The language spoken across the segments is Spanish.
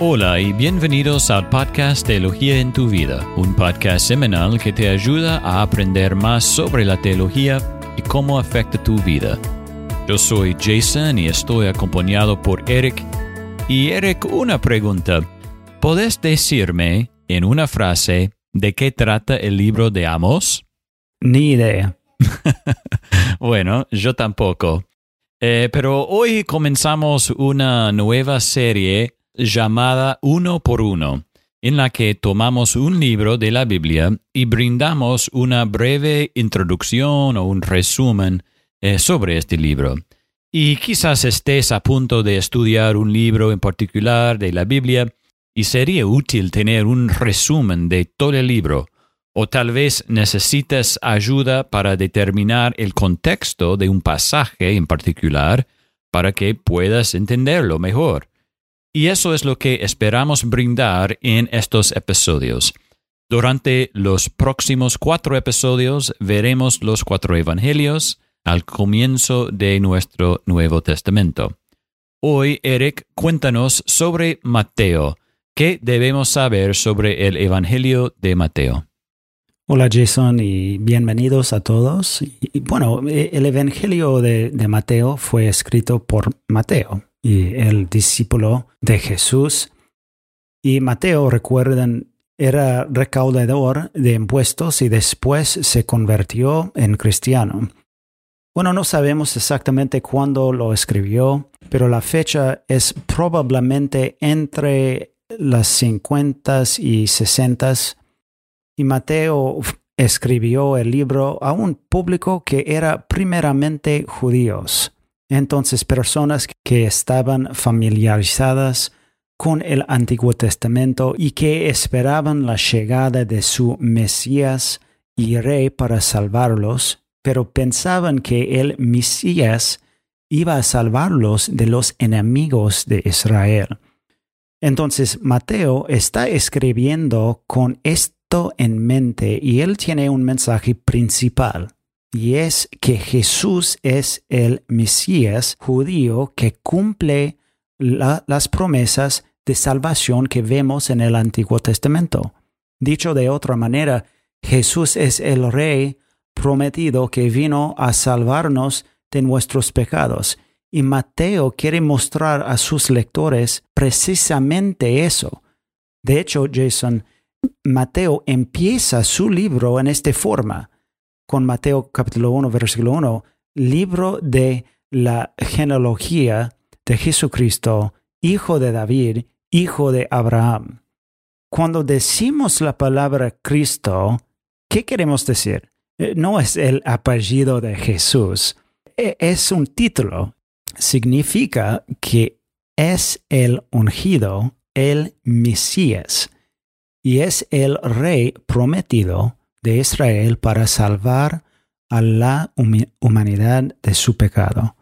Hola y bienvenidos al podcast Teología en tu vida, un podcast semanal que te ayuda a aprender más sobre la teología y cómo afecta tu vida. Yo soy Jason y estoy acompañado por Eric. Y Eric, una pregunta. ¿Podés decirme en una frase de qué trata el libro de Amos? Ni idea. bueno, yo tampoco. Eh, pero hoy comenzamos una nueva serie llamada Uno por Uno, en la que tomamos un libro de la Biblia y brindamos una breve introducción o un resumen eh, sobre este libro. Y quizás estés a punto de estudiar un libro en particular de la Biblia y sería útil tener un resumen de todo el libro, o tal vez necesites ayuda para determinar el contexto de un pasaje en particular para que puedas entenderlo mejor. Y eso es lo que esperamos brindar en estos episodios. Durante los próximos cuatro episodios veremos los cuatro evangelios al comienzo de nuestro Nuevo Testamento. Hoy, Eric, cuéntanos sobre Mateo. ¿Qué debemos saber sobre el Evangelio de Mateo? Hola Jason y bienvenidos a todos. Bueno, e, el Evangelio de Mateo fue escrito por Mateo, y el discípulo de Jesús. Y Mateo, recuerden, era recaudador de impuestos y después se convirtió en cristiano. Bueno, no sabemos exactamente cuándo lo escribió, pero la fecha es probablemente entre las 50 y 60 y Mateo escribió el libro a un público que era primeramente judíos. Entonces personas que estaban familiarizadas con el Antiguo Testamento y que esperaban la llegada de su Mesías y Rey para salvarlos, pero pensaban que el Mesías iba a salvarlos de los enemigos de Israel. Entonces Mateo está escribiendo con en mente y él tiene un mensaje principal y es que Jesús es el Mesías judío que cumple las promesas de salvación que vemos en el Antiguo Testamento. Dicho de otra manera, Jesús es el Rey prometido que vino a salvarnos de nuestros pecados. Y Mateo quiere mostrar a sus lectores precisamente eso. De hecho, Jason, Mateo empieza su libro en esta forma con Mateo capítulo 1, versículo 1, libro de la genealogía de Jesucristo, hijo de David, hijo de Abraham. Cuando decimos la palabra Cristo, ¿qué queremos decir? Eh, no es el apellido de Jesús, e, es un título. Significa que es el ungido, el Mesías, y es el rey prometido de Israel para salvar a la humanidad de su pecado.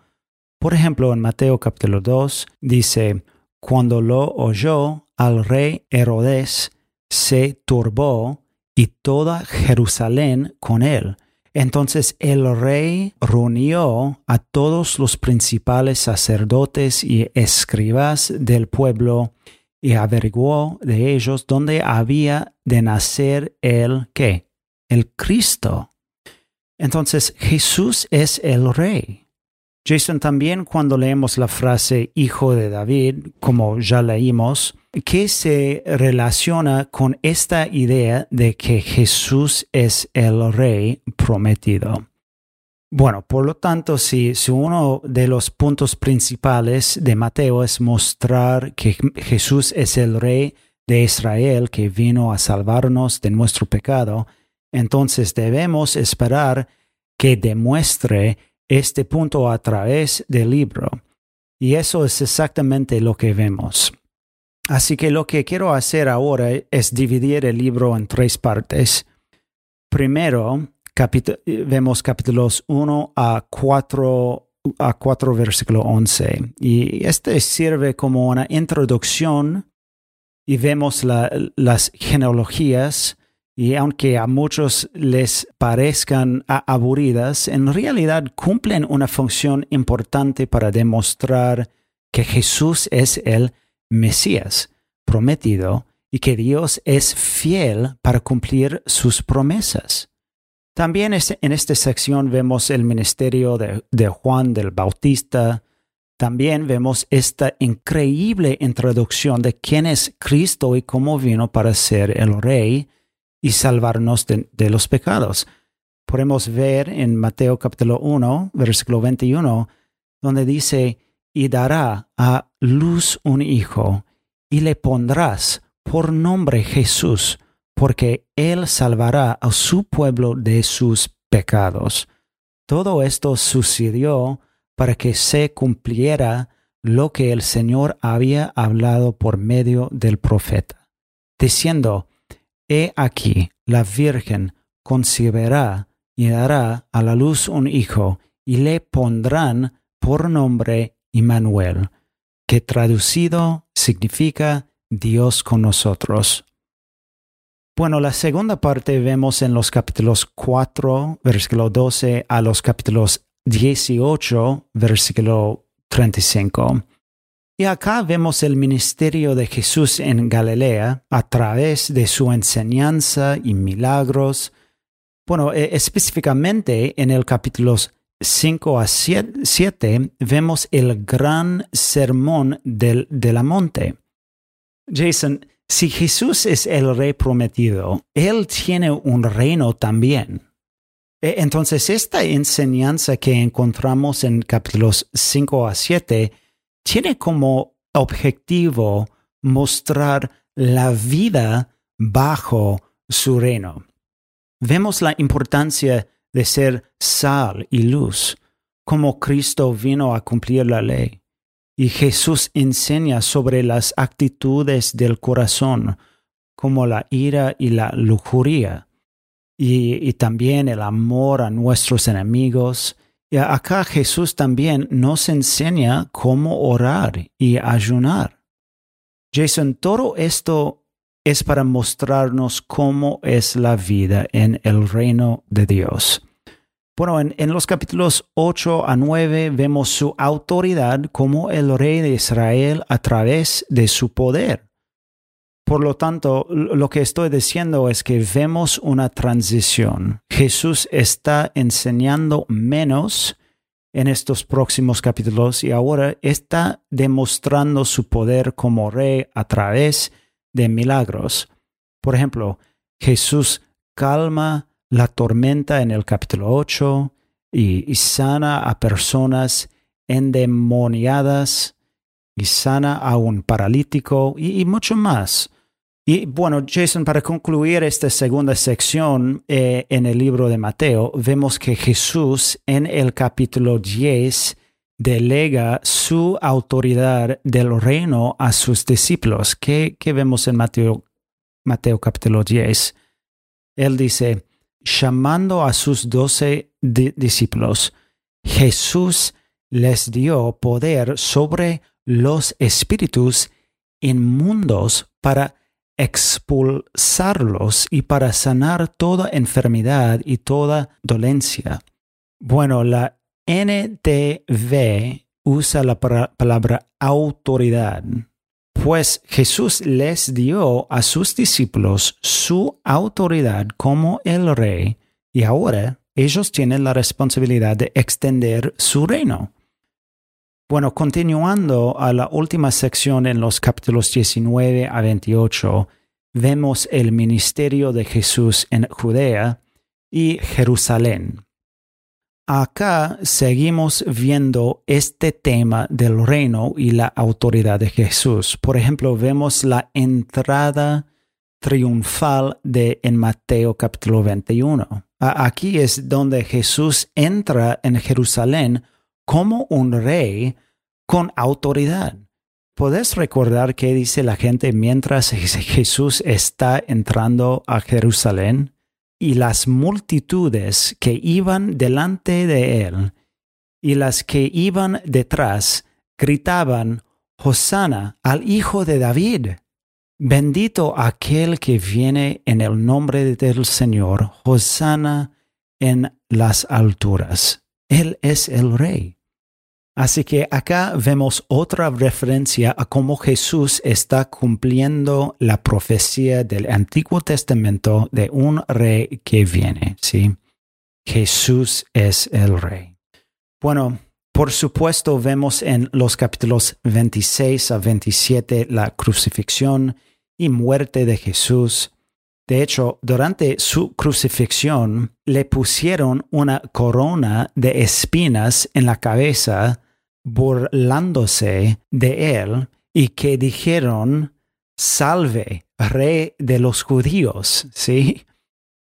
Por ejemplo, en Mateo capítulo 2 dice, cuando lo oyó al rey Herodes, se turbó y toda Jerusalén con él. Entonces el rey reunió a todos los principales sacerdotes y escribas del pueblo y averiguó de ellos dónde había de nacer el que el Cristo. Entonces Jesús es el rey. Jason, también cuando leemos la frase hijo de David, como ya leímos, ¿qué se relaciona con esta idea de que Jesús es el rey prometido? Bueno, por lo tanto, si, si, uno de los puntos principales de Mateo es mostrar que Jesús es el rey de Israel que vino a salvarnos de nuestro pecado, entonces debemos esperar que demuestre este punto a través del libro. Y eso es exactamente lo que vemos. Así que lo que quiero hacer ahora es dividir el libro en tres partes. Primero, vemos capítulos 1 a 4, a 4 versículo 11. Y este sirve como una introducción y vemos las genealogías y aunque a muchos les parezcan aburridas, en realidad cumplen una función importante para demostrar que Jesús es el Mesías prometido y que Dios es fiel para cumplir sus promesas. También en esta sección vemos el ministerio de, de Juan del Bautista, también vemos esta increíble introducción de quién es Cristo y cómo vino para ser el Rey y salvarnos de, los pecados. Podemos ver en Mateo capítulo 1, versículo 21, donde dice, y dará a luz un hijo, y le pondrás por nombre Jesús, porque él salvará a su pueblo de sus pecados. Todo esto sucedió para que se cumpliera lo que el Señor había hablado por medio del profeta, diciendo, He aquí, la Virgen concebirá y dará a la luz un hijo, y le pondrán por nombre Immanuel, que traducido significa Dios con nosotros. Bueno, la segunda parte vemos en los capítulos 4, versículo 12 a los capítulos 18, versículo 35. Y acá vemos el ministerio de Jesús en Galilea a través de su enseñanza y milagros. Bueno, e, específicamente en el capítulo 5 a 7 vemos el gran sermón del, de la monte. Jason, si Jesús es el rey prometido, Él tiene un reino también. E, entonces, esta enseñanza que encontramos en capítulos 5 a 7 tiene como objetivo mostrar la vida bajo su reino. Vemos la importancia de ser sal y luz, como Cristo vino a cumplir la ley. Y Jesús enseña sobre las actitudes del corazón, como la ira y la lujuria y, también el amor a nuestros enemigos. Y acá Jesús también nos enseña cómo orar y ayunar. Jason, todo esto es para mostrarnos cómo es la vida en el reino de Dios. Bueno, en, en, los capítulos 8 a 9 vemos su autoridad como el rey de Israel a través de su poder. Por lo tanto, lo que estoy diciendo es que vemos una transición. Jesús está enseñando menos en estos próximos capítulos y ahora está demostrando su poder como rey a través de milagros. Por ejemplo, Jesús calma la tormenta en el capítulo 8 y, sana a personas endemoniadas y sana a un paralítico y mucho más. Y bueno, Jason, para concluir esta segunda sección eh, en el libro de Mateo, vemos que Jesús en el capítulo 10 delega su autoridad del reino a sus discípulos. ¿Qué, vemos en Mateo, Mateo capítulo 10? Él dice, llamando a sus doce discípulos, Jesús les dio poder sobre los espíritus inmundos para expulsarlos y para sanar toda enfermedad y toda dolencia. Bueno, la NTV usa la palabra autoridad, pues Jesús les dio a sus discípulos su autoridad como el rey y ahora ellos tienen la responsabilidad de extender su reino. Bueno, continuando a la última sección en los capítulos 19 a 28, vemos el ministerio de Jesús en Judea y Jerusalén. Acá seguimos viendo este tema del reino y la autoridad de Jesús. Por ejemplo, vemos la entrada triunfal de en Mateo capítulo 21. Aquí es donde Jesús entra en Jerusalén como un rey con autoridad. ¿Puedes recordar qué dice la gente mientras Jesús está entrando a Jerusalén? Y las multitudes que iban delante de él y las que iban detrás gritaban, Hosanna al Hijo de David. Bendito aquel que viene en el nombre del Señor, Hosanna en las alturas. Él es el Rey. Así que acá vemos otra referencia a cómo Jesús está cumpliendo la profecía del Antiguo Testamento de un rey que viene, ¿sí? Jesús es el rey. Bueno, por supuesto vemos en los capítulos 26 a 27 la crucifixión y muerte de Jesús. De hecho, durante su crucifixión le pusieron una corona de espinas en la cabeza burlándose de él y que dijeron, salve, rey de los judíos, ¿sí?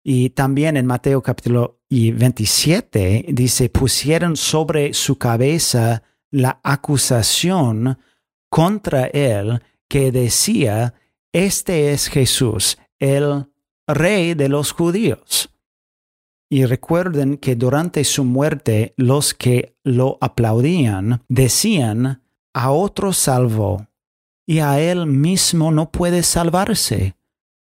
Y también en Mateo capítulo 27 dice, pusieron sobre su cabeza la acusación contra él que decía, este es Jesús, el rey de los judíos. Y recuerden que durante su muerte los que lo aplaudían decían, a otro salvó, y a él mismo no puede salvarse.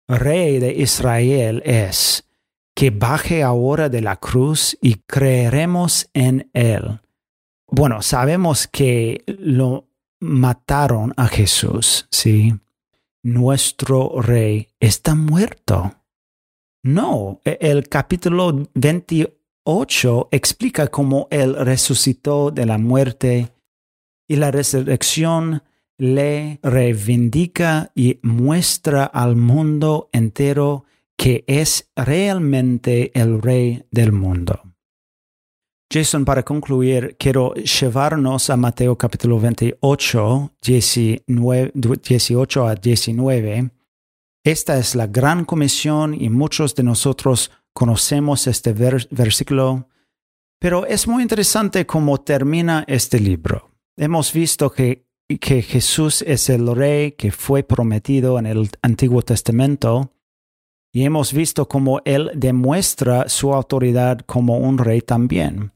Rey de Israel es, que baje ahora de la cruz y creeremos en él. Bueno, sabemos que lo mataron a Jesús, ¿sí? Nuestro rey está muerto. No, e, el capítulo 28 explica cómo Él resucitó de la muerte y la resurrección le reivindica y muestra al mundo entero que es realmente el rey del mundo. Jason, para concluir, quiero llevarnos a Mateo capítulo 28, 18 a 19 esta es la gran comisión y muchos de nosotros conocemos este versículo, pero es muy interesante cómo termina este libro. Hemos visto que, que Jesús es el rey que fue prometido en el Antiguo Testamento y hemos visto cómo Él demuestra su autoridad como un rey también.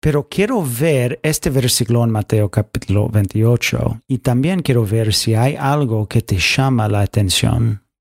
Pero quiero ver este versículo en Mateo capítulo 28 y también quiero ver si hay algo que te llama la atención.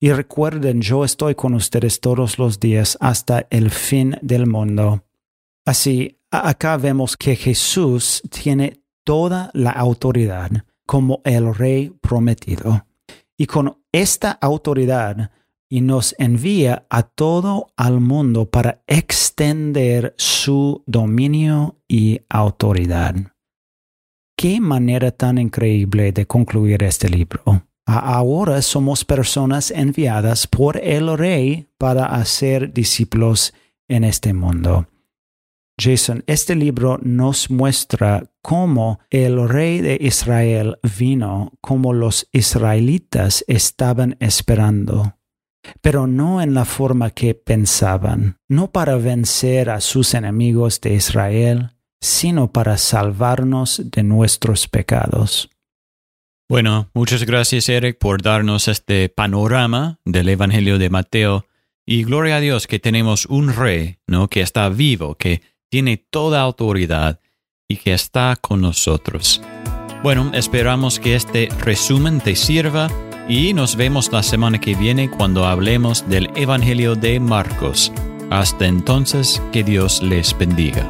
y recuerden, yo estoy con ustedes todos los días hasta el fin del mundo. Así, acá vemos que Jesús tiene toda la autoridad como el rey prometido. Y con esta autoridad y nos envía a todo al mundo para extender su dominio y autoridad. Qué manera tan increíble de concluir este libro. Ahora somos personas enviadas por el Rey para hacer discípulos en este mundo. Jason, este libro nos muestra cómo el rey de Israel vino como los israelitas estaban esperando, pero no en la forma que pensaban, no para vencer a sus enemigos de Israel, sino para salvarnos de nuestros pecados. Bueno, muchas gracias Eric por darnos este panorama del Evangelio de Mateo y gloria a Dios que tenemos un rey, ¿no? Que está vivo, que tiene toda autoridad y que está con nosotros. Bueno, esperamos que este resumen te sirva y nos vemos la semana que viene cuando hablemos del Evangelio de Marcos. Hasta entonces, que Dios les bendiga.